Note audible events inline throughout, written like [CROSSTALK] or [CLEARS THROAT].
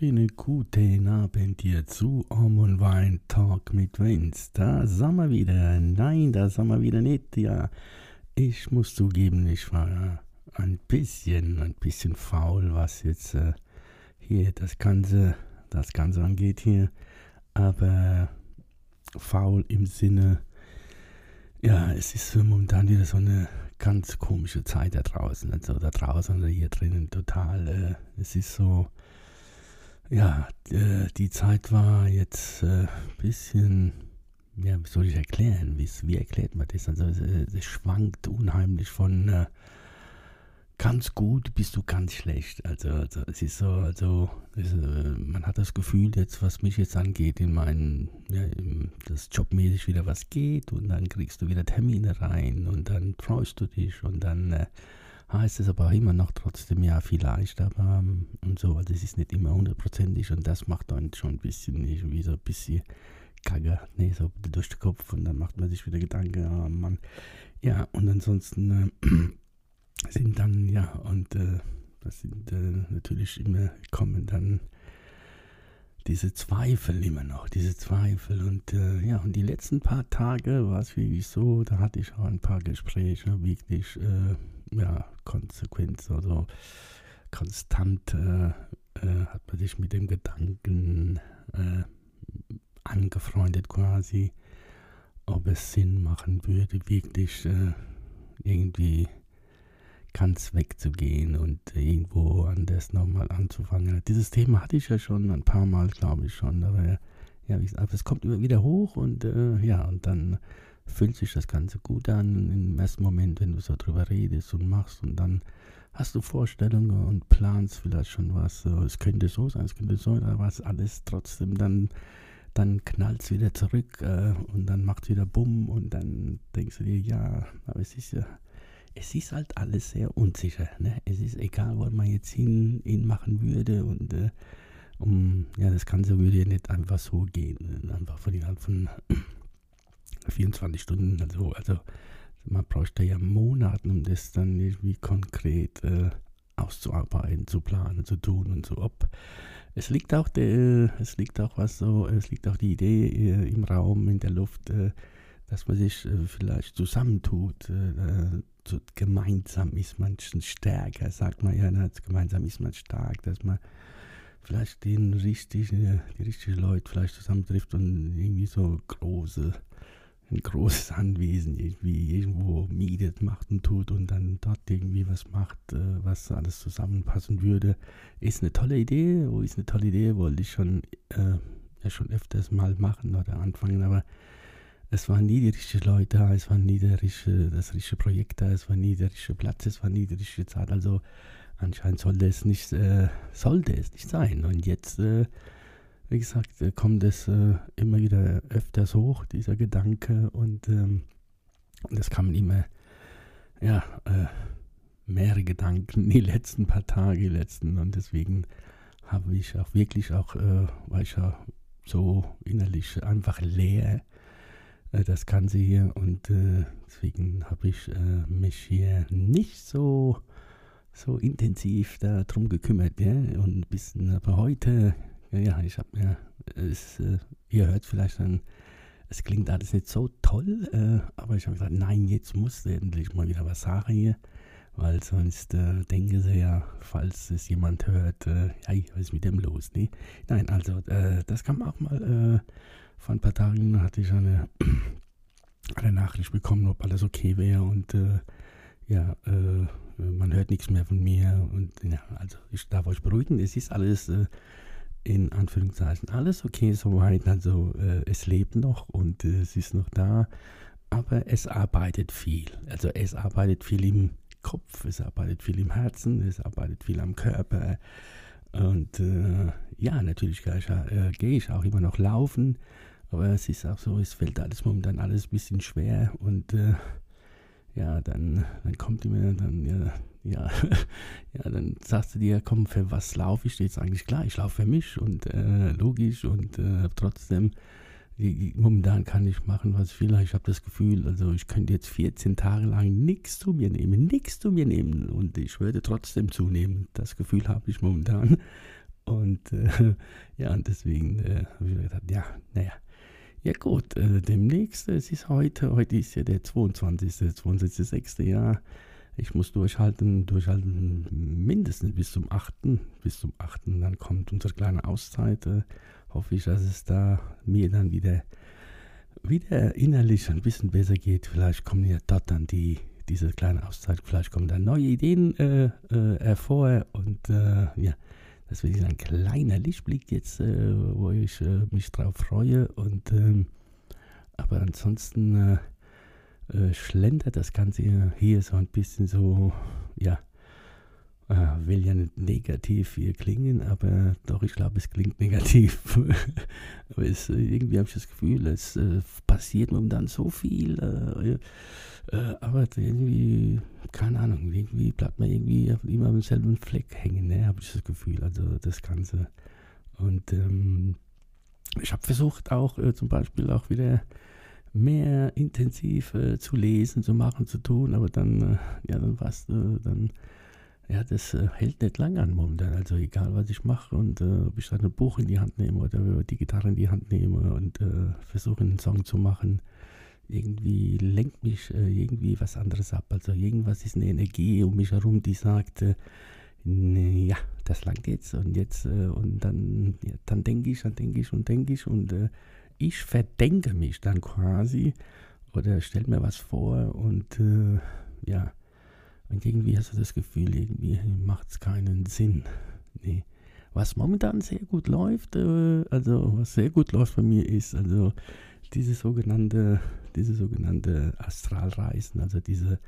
Richtig guten Abend hier zu Om und Wein Talk mit Vince. Da sind wir wieder. Nein, da sind wir wieder nicht. Ja, ich muss zugeben, ich war ein bisschen, ein bisschen faul, was jetzt äh, hier das Ganze, das Ganze angeht hier. Aber faul im Sinne, ja, es ist momentan wieder so eine ganz komische Zeit da draußen. Also da draußen oder hier drinnen total. Äh, es ist so, ja, äh, die Zeit war jetzt ein äh, bisschen, ja, wie soll ich erklären? Wie, erklärt man das? Also es, äh, schwankt unheimlich von ganz gut bis zu ganz schlecht. Also, also es ist so, also äh, man hat das Gefühl jetzt, was mich jetzt angeht, in meinen, ja, im, dass jobmäßig wieder was geht und dann kriegst du wieder Termine rein und dann freust du dich und dann äh, heißt es aber immer noch trotzdem ja vielleicht, aber ähm, und so, also es ist nicht immer hundertprozentig und das macht dann schon ein bisschen irgendwie so ein bisschen Kacke, nee, so durch den Kopf und dann macht man sich wieder Gedanken, oh Mann. Ja, und ansonsten äh, [CLEARS THROAT] sind dann, ja, und äh, das sind äh, natürlich immer, kommen dann diese Zweifel immer noch, diese Zweifel. Und äh, ja, und die letzten paar Tage war es wirklich so, da hatte ich auch ein paar Gespräche, wirklich, äh, ja, konsequent, also konstant äh, äh hat man sich mit dem Gedanken äh, angefreundet quasi, ob es Sinn machen würde, wirklich äh, irgendwie ganz wegzugehen und irgendwo anders nochmal anzufangen. Dieses Thema hatte ich ja schon ein paar Mal, glaube ich schon, aber ja, aber es kommt immer wieder hoch und äh, ja, und dann fühlt sich das Ganze gut an im ersten Moment, wenn du so drüber redest und machst und dann hast du Vorstellungen und planst vielleicht schon was, es könnte so sein, es könnte so sein, aber was alles trotzdem dann dann knallt es wieder zurück äh, und dann macht es wieder Bumm und dann denkst du dir, ja, aber es ist ja es ist halt alles sehr unsicher. Ne? Es ist egal, wo man jetzt hin, hin machen würde und äh, um, ja, das Ganze würde ja nicht einfach so gehen. Einfach von von 24 Stunden. Also, also man bräuchte ja Monate, um das dann irgendwie konkret äh, auszuarbeiten, zu planen, zu tun und so. Ob es liegt auch der, es liegt auch was so, es liegt auch die Idee äh, im Raum, in der Luft, äh, dass man sich äh, vielleicht zusammentut, äh, so gemeinsam ist man stärker, sagt man ja, ne? gemeinsam ist man stark, dass man vielleicht den richtigen, die richtigen Leute vielleicht zusammentrifft und irgendwie so große, ein großes Anwesen irgendwie irgendwo mietet, macht und tut und dann dort irgendwie was macht, äh, was alles zusammenpassen würde, ist eine tolle Idee, oh, ist eine tolle Idee, wollte ich schon, äh, ja schon öfters mal machen oder anfangen, aber es waren nie die richtigen Leute da, es war nie der richtige, das richtige Projekt da, es war nie der richtige Platz, es war nie die richtige Zeit. Also anscheinend sollte es nicht, äh, sollte es nicht sein. Und jetzt, äh, wie gesagt, äh, kommt es äh, immer wieder öfters hoch, dieser Gedanke. Und ähm, das kamen immer, ja, äh, mehrere Gedanken die letzten paar Tage, die letzten. Und deswegen habe ich auch wirklich auch, äh, war ich ja so innerlich einfach leer äh, das Ganze hier und äh, deswegen habe ich äh, mich hier nicht so, so intensiv darum gekümmert. Ja? Und bisschen, aber heute, ja, ich habe mir, es, äh, ihr hört vielleicht dann, es klingt alles nicht so toll, äh, aber ich habe gesagt, nein, jetzt muss endlich mal wieder was sagen hier. Weil sonst äh, denken sie ja, falls es jemand hört, äh, hey, was ist mit dem los? Nee? Nein, also das kann man auch mal vor ein paar Tagen hatte ich eine, [CLEARS THROAT] eine Nachricht bekommen, ob alles okay wäre und äh, ja, äh, man hört nichts mehr von mir und ja, also ich darf euch beruhigen, es ist alles äh, in Anführungszeichen alles okay soweit, also äh, es lebt noch und äh, es ist noch da, aber es arbeitet viel, also es arbeitet viel im Kopf, es arbeitet viel im Herzen, es arbeitet viel am Körper. Und äh, ja, natürlich gehe ich, ich auch immer noch laufen Aber es ist auch so, es fällt alles momentan alles ein bisschen schwer und äh, ja, dann, dann kommt immer, dann, ja, ja, [LAUGHS] ja, dann sagst du dir, komm, für was laufe ich jetzt eigentlich klar? Ich laufe für mich und äh, logisch und äh, trotzdem, momentan kann ich machen, was ich will. Ich habe das Gefühl, also ich könnte jetzt 14 Tage lang nichts zu mir nehmen, nichts zu mir nehmen und ich würde trotzdem zunehmen. Das Gefühl habe ich momentan. Und äh, [LAUGHS] ja, und deswegen äh, habe ich mir gedacht, ja, naja, ja gut, äh, demnächst, es ist heute, heute ist ja der 22. 22.6. Jahr. Ich muss durchhalten, durchhalten mindestens bis zum 8. Bis zum 8. Dann kommt unsere kleine Auszeit. Äh, hoffe ich, dass es da mir dann wieder, wieder innerlich ein bisschen besser geht. Vielleicht kommen ja dort dann die, diese kleine Auszeit, vielleicht kommen dann neue Ideen äh, äh, hervor und äh, ja, das wird ein kleiner Lichtblick jetzt, äh, wo ich äh, mich drauf freue. Und ähm, aber ansonsten äh, schlendert das Ganze hier so ein bisschen so, ja, äh, will ja nicht negativ hier klingen, aber doch, ich glaube, es klingt [LAUGHS] negativ. aber es, äh, irgendwie habe ich das Gefühl, es äh, passiert momentan so viel. Äh, aber irgendwie, keine Ahnung, irgendwie bleibt man irgendwie immer am selben Fleck hängen, ne, habe ich das Gefühl. Also das Ganze. Und ähm, ich habe versucht auch äh, zum Beispiel auch wieder mehr intensiv zu lesen, zu machen, zu tun, aber dann, ja, dann war es dann ja, das äh, hält nicht lange an momentan. Also egal, was ich mache und äh, ob ich dann ein Buch in die Hand nehme oder die Gitarre in die Hand nehme und äh, versuche einen Song zu machen, irgendwie lenkt mich äh, irgendwie was anderes ab. Also irgendwas ist eine Energie um mich herum, die sagt, äh, ja, das langt jetzt und jetzt äh, und dann, ja, dann denke ich, dann denke ich und denke ich und ich verdenke mich dann quasi oder stelle mir was vor und ja, und irgendwie hast du das Gefühl, irgendwie macht es keinen Sinn. Nee. Was momentan sehr gut läuft, äh, also was sehr gut läuft bei mir ist, also diese sogenannte, diese sogenannte Astralreisen, also diese,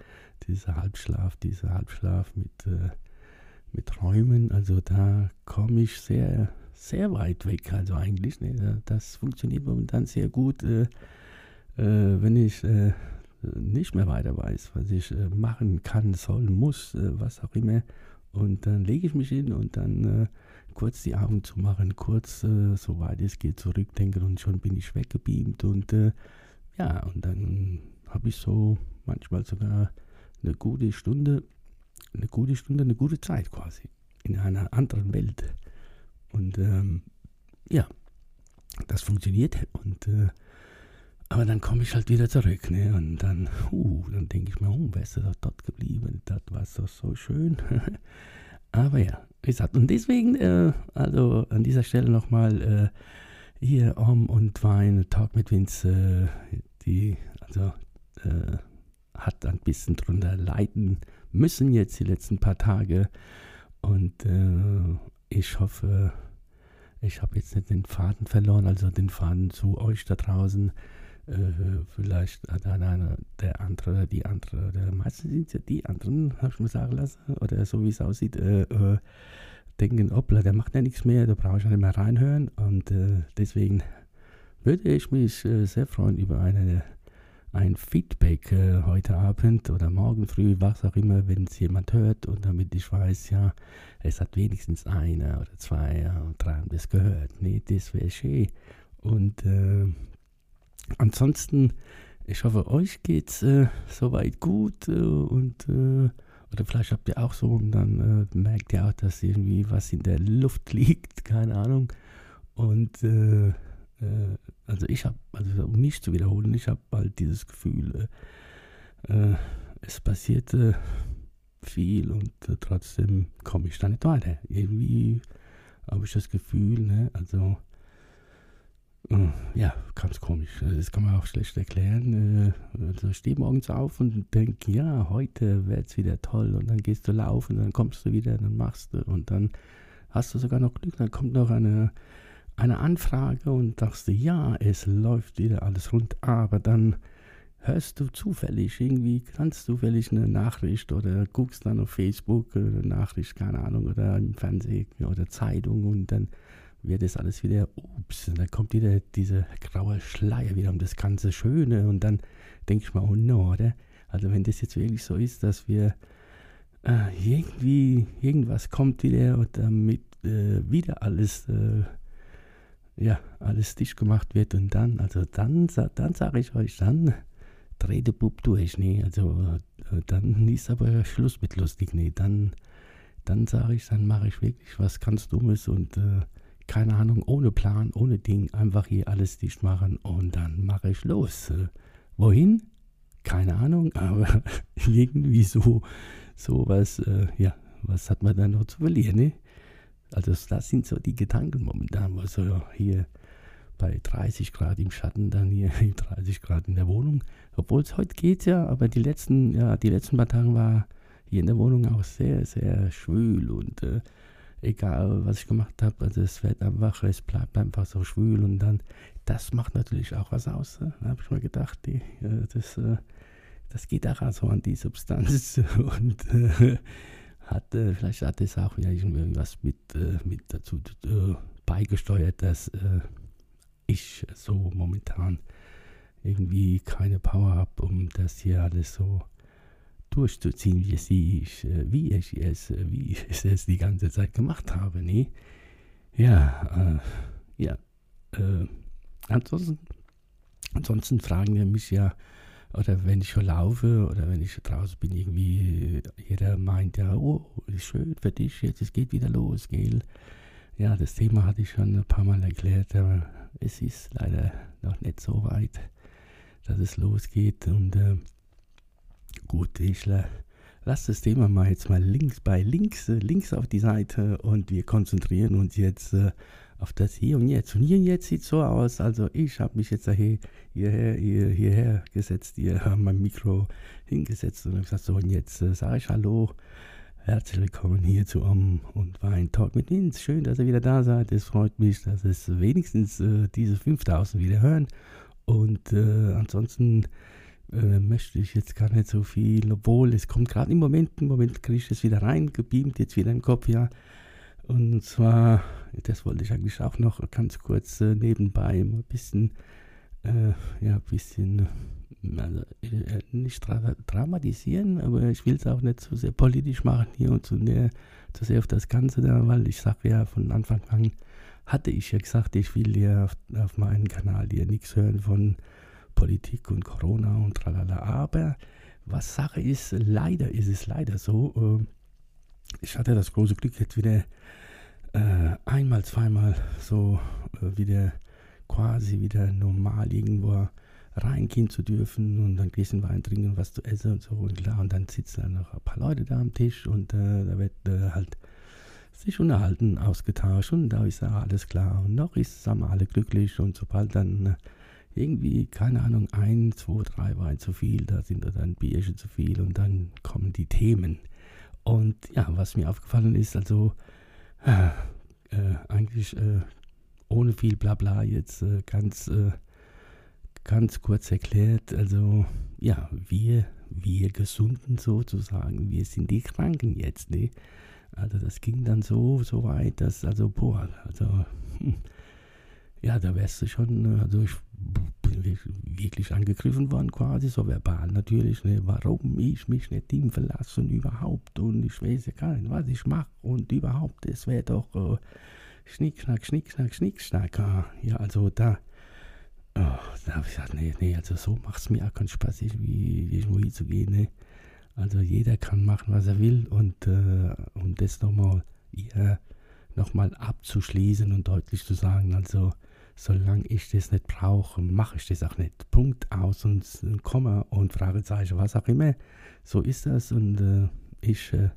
dieser Halbschlaf, dieser Halbschlaf mit, äh, mit Träumen, also da komme ich sehr, sehr weit weg, also eigentlich, ne, das funktioniert momentan sehr gut, äh, äh wenn ich äh, nicht mehr weiter weiß, was ich äh, machen kann, soll, muss, äh, was auch immer. Und dann lege ich mich hin und dann äh, kurz die Augen zu machen, kurz, äh, soweit es geht, zurückdenken und schon bin ich weggebeamt. Und ja, und dann habe ich so manchmal sogar eine gute Stunde, eine gute Stunde, eine gute Zeit quasi in einer anderen Welt. Und ähm, ja, das funktioniert und äh, aber dann komme ich halt wieder zurück, ne? Und dann, uh, dann denke ich mir, oh, wärst du doch dort geblieben, das war doch so schön. [LAUGHS] Aber ja, wie gesagt, und deswegen, äh, also an dieser Stelle nochmal äh, hier Om und Wein, Talk mit Vince, äh, die, also, äh, hat ein bisschen drunter leiden müssen jetzt die letzten paar Tage. Und äh, ich hoffe, ich habe jetzt nicht den Faden verloren, also den Faden zu euch da draußen. Äh, vielleicht hat einer, der andere, die andere, der meistens sind es ja die anderen, habe ich mir sagen lassen, oder so wie es aussieht, äh, äh, denken, hoppla, der macht ja nichts mehr, da brauche ich nicht mehr reinhören. Und äh, deswegen würde ich mich äh, sehr freuen über eine, ein Feedback äh, heute Abend oder morgen früh, was auch immer, wenn es jemand hört und damit ich weiß, ja, es hat wenigstens einer oder zwei oder drei haben das gehört. Nee, das wäre schön. Und ansonsten, ich hoffe, euch geht's äh, soweit gut äh, und äh, oder vielleicht habt ihr auch so und dann äh, merkt ihr auch, dass irgendwie was in der Luft [LAUGHS] liegt, keine Ahnung. Und äh, äh, also ich habe, also um mich zu wiederholen, ich habe bald dieses Gefühl, es passiert viel und trotzdem komme ich da nicht weiter. Irgendwie habe ich das Gefühl, ne, also ja, ganz komisch. Das kann man auch schlecht erklären. Äh, also ich stehe morgens auf und denke, ja, heute wird es wieder toll. Und dann gehst du laufen, dann kommst du wieder, dann machst du. Und dann hast du sogar noch Glück. Dann kommt noch eine, eine Anfrage und du, ja, es läuft wieder alles rund. Aber dann hörst du zufällig, irgendwie ganz zufällig eine Nachricht oder guckst dann auf Facebook eine Nachricht, keine Ahnung, oder im Fernsehen oder Zeitung und dann wird das alles wieder, ups, und dann kommt wieder diese graue Schleier wieder um das ganze Schöne und dann denke ich mal, oh no, oder? Also wenn das jetzt wirklich so ist, dass wir äh, irgendwie, irgendwas kommt wieder und damit äh, wieder alles, äh, ja, alles dicht gemacht wird und dann, also dann, dann sage ich euch, dann dreht der Bub durch, nee, also äh, dann ist aber Schluss mit lustig, nee, dann, dann sage ich, dann mache ich wirklich was ganz Dummes und äh, keine Ahnung, ohne Plan, ohne Ding, einfach hier alles dicht machen und dann mache ich los. Äh, wohin? Keine Ahnung, [LAUGHS] aber irgendwie so, so was, äh, ja, was hat man da noch zu verlieren, ne? Also das sind so die Gedanken momentan, was so hier bei 30 Grad im Schatten, dann hier [LAUGHS] 30 Grad in der Wohnung. Obwohl es heute geht ja, aber die letzten, ja, die letzten paar Tage war hier in der Wohnung auch sehr, sehr schwül und äh, egal was ich gemacht habe, also es wird einfach, es bleibt einfach so schwül und dann, das macht natürlich auch was aus. Ne? Habe ich mir gedacht, die, äh, das, äh, das geht auch so an die Substanz [LAUGHS] und äh, hat, äh, vielleicht hat es auch wieder irgendwas mit, äh, mit dazu äh, beigesteuert, dass ich so momentan irgendwie keine Power habe, um das hier alles so durchzuziehen, wie, es ich, äh, wie, ich es, äh, wie [LAUGHS] ich es die ganze Zeit gemacht habe. Nee. Ja, äh, ja. Äh, ansonsten, ansonsten fragen wir mich ja, oder wenn ich schon laufe oder wenn ich draußen bin, irgendwie, jeder meint ja, oh, ist schön für dich, jetzt es geht wieder los, gell? Ja, das Thema hatte ich schon ein paar Mal erklärt, aber es ist leider noch nicht so weit, dass es losgeht und äh, Gut, ich lasse das Thema mal jetzt mal links bei links, äh, links auf die Seite und wir konzentrieren uns jetzt äh, auf das Hier und Jetzt. Und Hier und Jetzt sieht so aus, also ich habe mich jetzt hier, hierher, hier, hierher gesetzt, hier [LAUGHS] haben mein Mikro hingesetzt und gesagt, so und jetzt äh, sage ich Hallo, herzlich willkommen hier zu Om und Wein Talk mit Vince. Schön, dass ihr wieder da seid. Es freut mich, dass es wenigstens äh, diese 5000 wieder hören. Und äh, ansonsten äh, möchte ich jetzt gar nicht so viel, obwohl es kommt gerade im Moment, im Moment kriege ich es wieder rein, gebeamt, jetzt wieder im Kopf, ja. Und zwar, das wollte ich eigentlich auch noch ganz kurz äh, nebenbei ein bisschen, äh, ja, ein bisschen, also, äh, nicht dra dramatisieren, aber ich will es auch nicht zu sehr politisch machen hier und zu, sehr, zu sehr auf das Ganze da, weil ich sage ja von Anfang an, hatte ich ja gesagt, ich will ja auf, auf meinem Kanal hier nichts hören von Politik und Corona und tralala. Aber was Sache ist, leider ist es leider so, äh, ich hatte das große Glück, jetzt wieder äh, einmal, zweimal so äh, wieder quasi wieder normal irgendwo reingehen zu dürfen und dann Gläschen Wein trinken und was zu essen und so und klar und dann sitzen dann noch ein paar Leute da am Tisch und äh, da wird äh, halt sich unterhalten, ausgetauscht und da ist ja alles klar und noch ist, sind wir alle glücklich und sobald dann äh, irgendwie, keine Ahnung, ein, zwei, drei Wein zu viel, da sind da dann Bierchen zu viel und dann kommen die Themen. Und ja, was mir aufgefallen ist, also äh, äh, eigentlich äh, ohne viel Blabla jetzt äh, ganz, äh, ganz kurz erklärt, also ja, wir, wir Gesunden sozusagen, wir sind die Kranken jetzt, ne? Also das ging dann so, so weit, dass, also, boah, also, hm, ja, da wärst du schon, also ich wirklich angegriffen worden quasi, so verbal natürlich, ne, warum ich mich nicht ihm verlasse und überhaupt und ich weiß ja gar nicht, was ich mache und überhaupt, es wäre doch äh, Schnickschnack, Schnickschnack, Schnickschnack. Ah, ja, also da, oh, da habe ich gesagt, nee, nee, also so macht es mir auch keinen Spaß, wie irgendwo hinzugehen, ne. Also jeder kann machen, was er will und äh, um das nochmal ja, nochmal abzuschließen und deutlich zu sagen, also solange ich das nicht brauche, mache ich das auch nicht. Punkt aus und Komma und Fragezeichen, was auch immer. So ist das und äh, ich äh,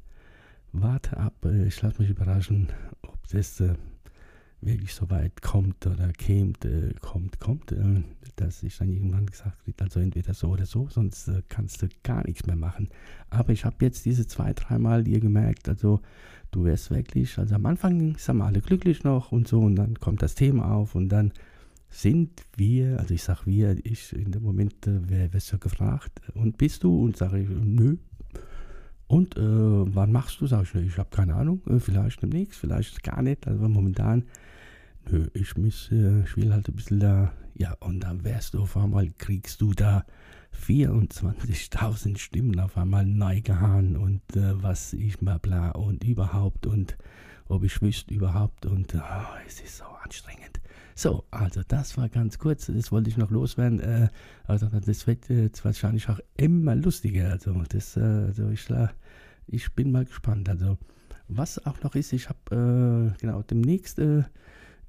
warte ab. Äh, ich lasse mich überraschen, ob das äh, wirklich so weit kommt oder kämt, äh, kommt, kommt, äh, dass ich dann irgendwann gesagt kriege, also entweder so oder so, sonst kannst du gar nichts mehr machen. Aber ich habe jetzt diese zwei, dreimal dir gemerkt, also du wärst wirklich, also am Anfang sind wir alle glücklich noch und so und dann kommt das Thema auf und dann sind wir, also ich sage wir, ich in dem Moment, äh, wer wirst du gefragt und bist du und sage ich, nö. Und äh, wann machst du? Sag ich, ich habe keine Ahnung, äh, vielleicht demnächst, vielleicht gar nicht. Also momentan nö, ich, äh, ich will halt ein bisschen da, ja, und dann wärst du auf einmal, kriegst du da 24.000 Stimmen auf einmal neu gehauen und äh, was ich mal bla und überhaupt und ob ich wüsste überhaupt und oh, es ist so anstrengend. So, also das war ganz kurz, das wollte ich noch loswerden. Äh, also das wird jetzt wahrscheinlich auch immer lustiger. Also das, äh, also ich, äh, ich bin mal gespannt. Also was auch noch ist, ich habe äh, genau demnächst äh,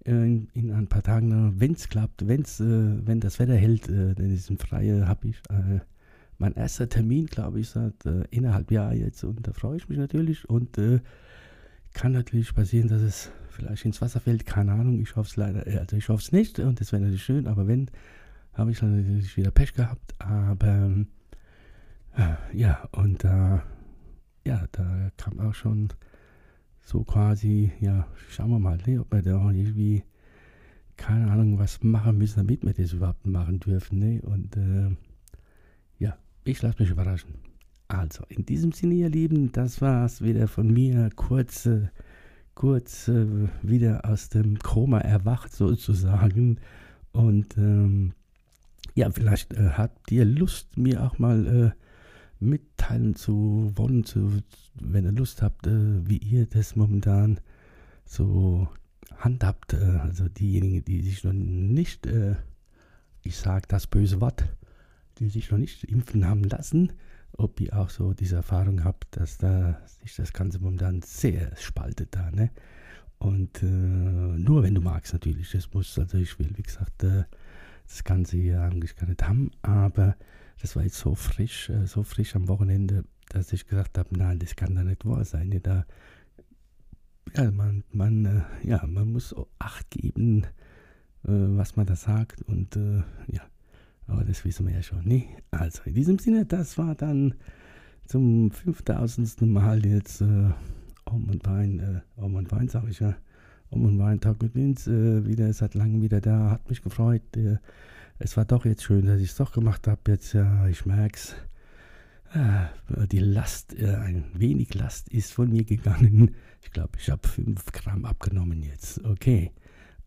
in, in, ein paar Tagen, wenn es klappt, wenn's, äh, wenn das Wetter hält, äh, in diesem Freie habe ich mein erster Termin, glaube ich, seit äh, innerhalb Jahr jetzt und da freue ich mich natürlich und äh, kann natürlich passieren, dass es vielleicht ins Wasser fällt, keine Ahnung, ich hoffe es leider, äh, also ich hoffe es nicht und das wäre natürlich schön, aber wenn, habe ich natürlich wieder Pech gehabt, aber äh, ja, und äh, ja, da kam auch schon so quasi, ja, schauen wir mal, ne, ob wir da irgendwie, keine Ahnung, was machen müssen, damit wir das überhaupt machen dürfen, ne, und äh, ja, ich lasse mich überraschen. Also, in diesem Sinne, ihr Lieben, das war's wieder von mir. Kurz, äh, kurz äh, wieder aus dem Koma erwacht sozusagen. Und ähm, ja, vielleicht äh, habt ihr Lust, mir auch mal äh, mitteilen zu wollen, zu, wenn ihr Lust habt, äh, wie ihr das momentan so handhabt. Äh, also diejenigen, die sich noch nicht, ich sage das böse Wort, die sich noch nicht impfen haben lassen ob ihr auch so diese Erfahrung habt, dass da sich das Ganze momentan sehr spaltet da, ne? Und äh, nur wenn du magst natürlich, das muss, also ich will, wie gesagt, äh, das Ganze hier eigentlich gar nicht haben, aber das war jetzt so frisch, äh, so frisch am Wochenende, dass ich gesagt habe, nein, das kann da nicht wahr sein. Ne? Da, ja, man, man, äh, ja, man muss Acht geben, äh, was man da sagt und äh, ja, aber das wissen wir ja schon. Nee, also in diesem Sinne, das war dann zum 5000. Mal jetzt äh, Om und Wein, äh, Om und Wein sage ich ja, Om und Wein Tag mit Vince, äh, wieder seit langem wieder da, hat mich gefreut. Äh, es war doch jetzt schön, dass ich es doch gemacht habe. Jetzt, ja, ich merke es. Äh, die Last, äh, ein wenig Last ist von mir gegangen. Ich glaube, ich habe 5 Gramm abgenommen jetzt. Okay.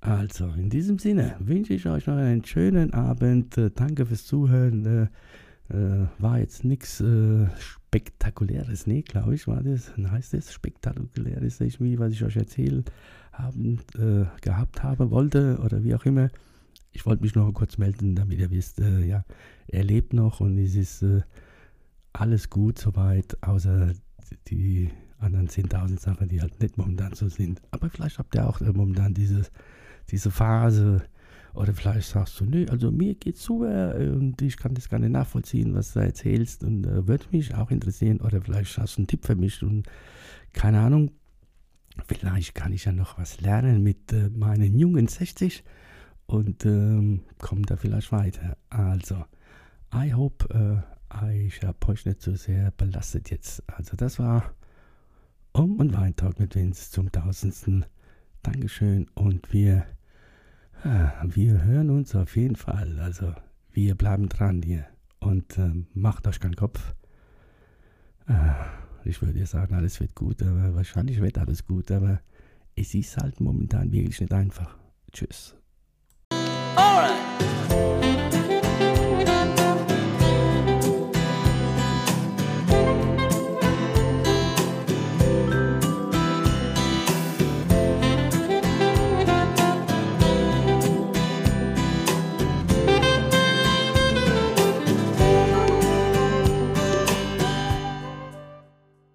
Also, in diesem Sinne wünsche ich euch noch einen schönen Abend. Äh, danke fürs Zuhören. Äh, äh, war jetzt nichts äh, Spektakuläres, nee, glaube ich, war das. Heißt das Spektakuläres, irgendwie, was ich euch erzählt haben, äh, gehabt habe, wollte oder wie auch immer. Ich wollte mich noch kurz melden, damit ihr wisst, äh, ja, er lebt noch und es ist alles gut soweit, außer die anderen 10.000 Sachen, die halt nicht momentan so sind. Aber vielleicht habt ihr auch momentan dieses diese Phase. Oder vielleicht sagst du, nö, also mir geht's super und ich kann das gar nicht nachvollziehen, was du da erzählst und äh, würde mich auch interessieren. Oder vielleicht hast du einen Tipp für mich und keine Ahnung, vielleicht kann ich ja noch was lernen mit äh, meinen jungen 60 und ähm, komme da vielleicht weiter. Also, I hope, äh, ich habe euch nicht so sehr belastet jetzt. Also, das war Um und Weintag mit Vince zum tausendsten. Dankeschön und wir wir hören uns auf jeden Fall. Also, wir bleiben dran hier. Und äh, macht euch keinen Kopf. Äh, ich würde sagen, alles wird gut, aber wahrscheinlich wird alles gut, aber es ist halt momentan wirklich nicht einfach. Tschüss. Alright.